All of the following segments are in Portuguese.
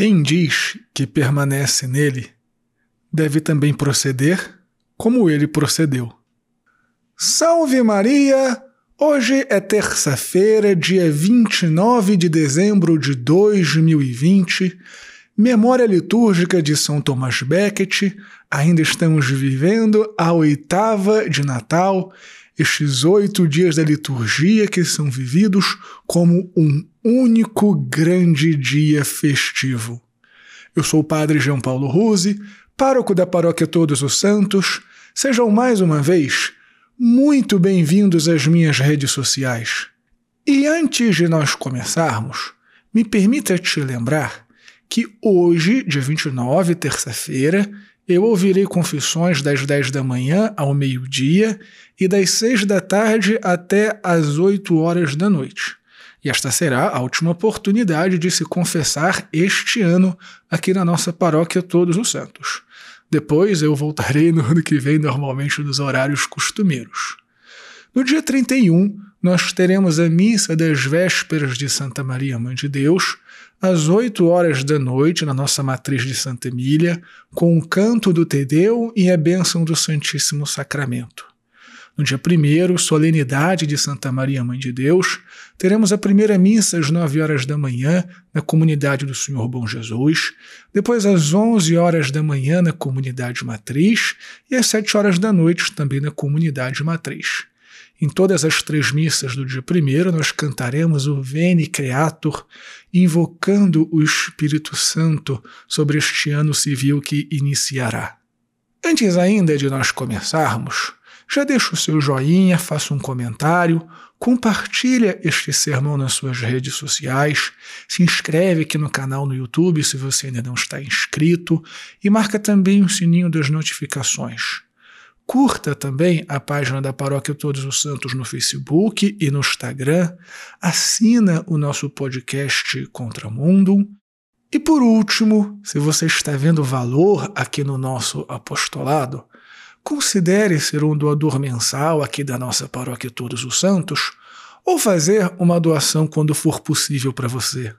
Quem diz que permanece nele deve também proceder como ele procedeu. Salve Maria! Hoje é terça-feira, dia 29 de dezembro de 2020, memória litúrgica de São Tomás Becket. Ainda estamos vivendo a oitava de Natal, estes oito dias da liturgia que são vividos como um único grande dia festivo. Eu sou o Padre João Paulo Ruse, pároco da Paróquia Todos os Santos. Sejam mais uma vez muito bem-vindos às minhas redes sociais. E antes de nós começarmos, me permita te lembrar que hoje, dia 29, terça-feira, eu ouvirei confissões das 10 da manhã ao meio-dia e das 6 da tarde até às 8 horas da noite. E esta será a última oportunidade de se confessar este ano aqui na nossa paróquia Todos os Santos. Depois eu voltarei no ano que vem, normalmente nos horários costumeiros. No dia 31, nós teremos a missa das vésperas de Santa Maria, Mãe de Deus, às 8 horas da noite, na nossa matriz de Santa Emília, com o canto do Tedeu e a bênção do Santíssimo Sacramento. No dia 1, solenidade de Santa Maria, Mãe de Deus, teremos a primeira missa às 9 horas da manhã na comunidade do Senhor Bom Jesus, depois às 11 horas da manhã na comunidade matriz e às 7 horas da noite também na comunidade matriz. Em todas as três missas do dia 1, nós cantaremos o Veni Creator, invocando o Espírito Santo sobre este ano civil que iniciará. Antes ainda de nós começarmos, já deixa o seu joinha, faça um comentário, compartilha este sermão nas suas redes sociais, se inscreve aqui no canal no YouTube se você ainda não está inscrito e marca também o sininho das notificações. Curta também a página da Paróquia Todos os Santos no Facebook e no Instagram. Assina o nosso podcast Contramundo. E por último, se você está vendo valor aqui no nosso apostolado, considere ser um doador mensal aqui da nossa paróquia Todos os Santos ou fazer uma doação quando for possível para você.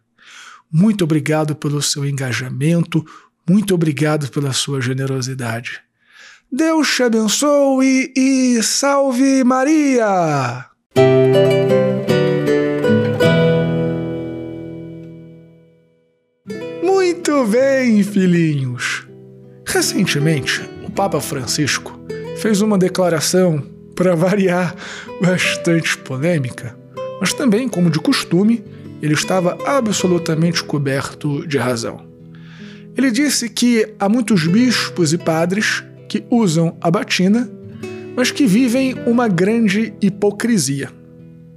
Muito obrigado pelo seu engajamento, muito obrigado pela sua generosidade. Deus te abençoe e salve Maria! Muito bem, filhinhos! Recentemente, o Papa Francisco fez uma declaração, para variar, bastante polêmica, mas também, como de costume, ele estava absolutamente coberto de razão. Ele disse que há muitos bispos e padres que usam a batina, mas que vivem uma grande hipocrisia.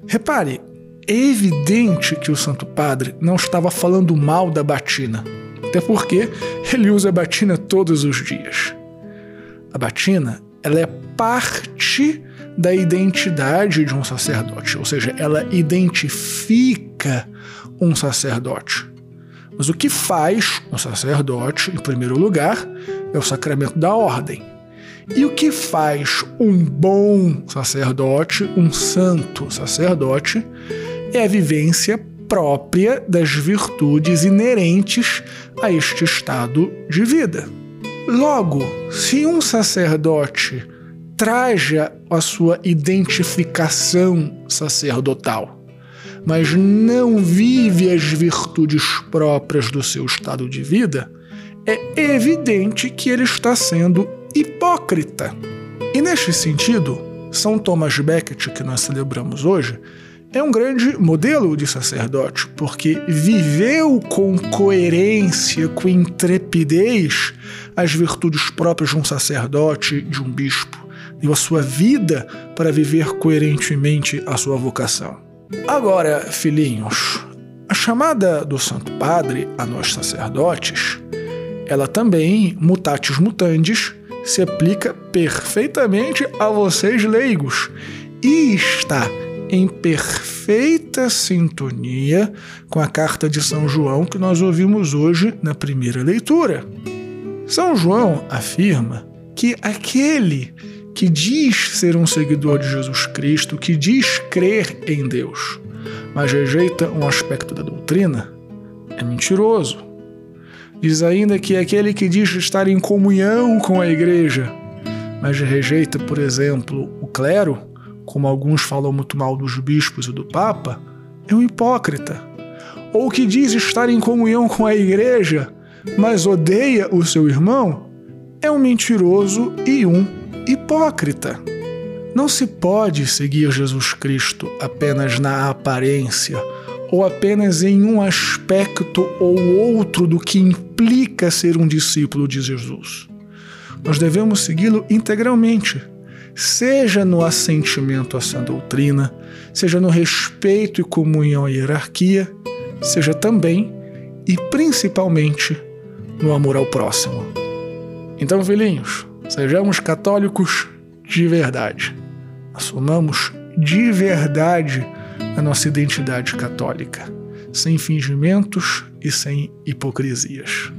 Repare, é evidente que o Santo Padre não estava falando mal da batina, até porque ele usa a batina todos os dias. A batina ela é parte da identidade de um sacerdote, ou seja, ela identifica um sacerdote. Mas o que faz um sacerdote, em primeiro lugar, é o sacramento da ordem. E o que faz um bom sacerdote, um santo sacerdote, é a vivência própria das virtudes inerentes a este estado de vida. Logo, se um sacerdote traja a sua identificação sacerdotal, mas não vive as virtudes próprias do seu estado de vida, é evidente que ele está sendo hipócrita. E neste sentido, São Thomas Becket, que nós celebramos hoje, é um grande modelo de sacerdote, porque viveu com coerência, com intrepidez, as virtudes próprias de um sacerdote, de um bispo. Deu a sua vida para viver coerentemente a sua vocação. Agora, filhinhos, a chamada do Santo Padre a nós sacerdotes, ela também, mutatis mutandis, se aplica perfeitamente a vocês leigos e está em perfeita sintonia com a carta de São João que nós ouvimos hoje na primeira leitura. São João afirma que aquele que diz ser um seguidor de Jesus Cristo, que diz crer em Deus, mas rejeita um aspecto da doutrina, é mentiroso. Diz ainda que aquele que diz estar em comunhão com a igreja, mas rejeita, por exemplo, o clero, como alguns falam muito mal dos bispos e do papa, é um hipócrita. Ou que diz estar em comunhão com a igreja, mas odeia o seu irmão, é um mentiroso e um hipócrita. Não se pode seguir Jesus Cristo apenas na aparência ou apenas em um aspecto ou outro do que implica ser um discípulo de Jesus. Nós devemos segui-lo integralmente, seja no assentimento à sã doutrina, seja no respeito e comunhão à hierarquia, seja também e principalmente no amor ao próximo. Então, filhinhos, sejamos católicos de verdade. Assumamos de verdade a nossa identidade católica, sem fingimentos e sem hipocrisias.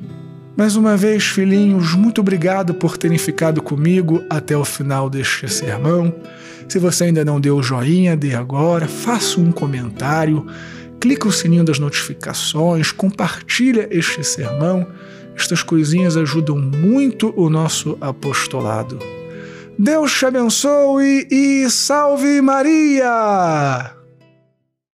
Mais uma vez, filhinhos, muito obrigado por terem ficado comigo até o final deste sermão. Se você ainda não deu o joinha, dê agora, faça um comentário, clique o sininho das notificações, compartilha este sermão. Estas coisinhas ajudam muito o nosso apostolado. Deus te abençoe e salve Maria!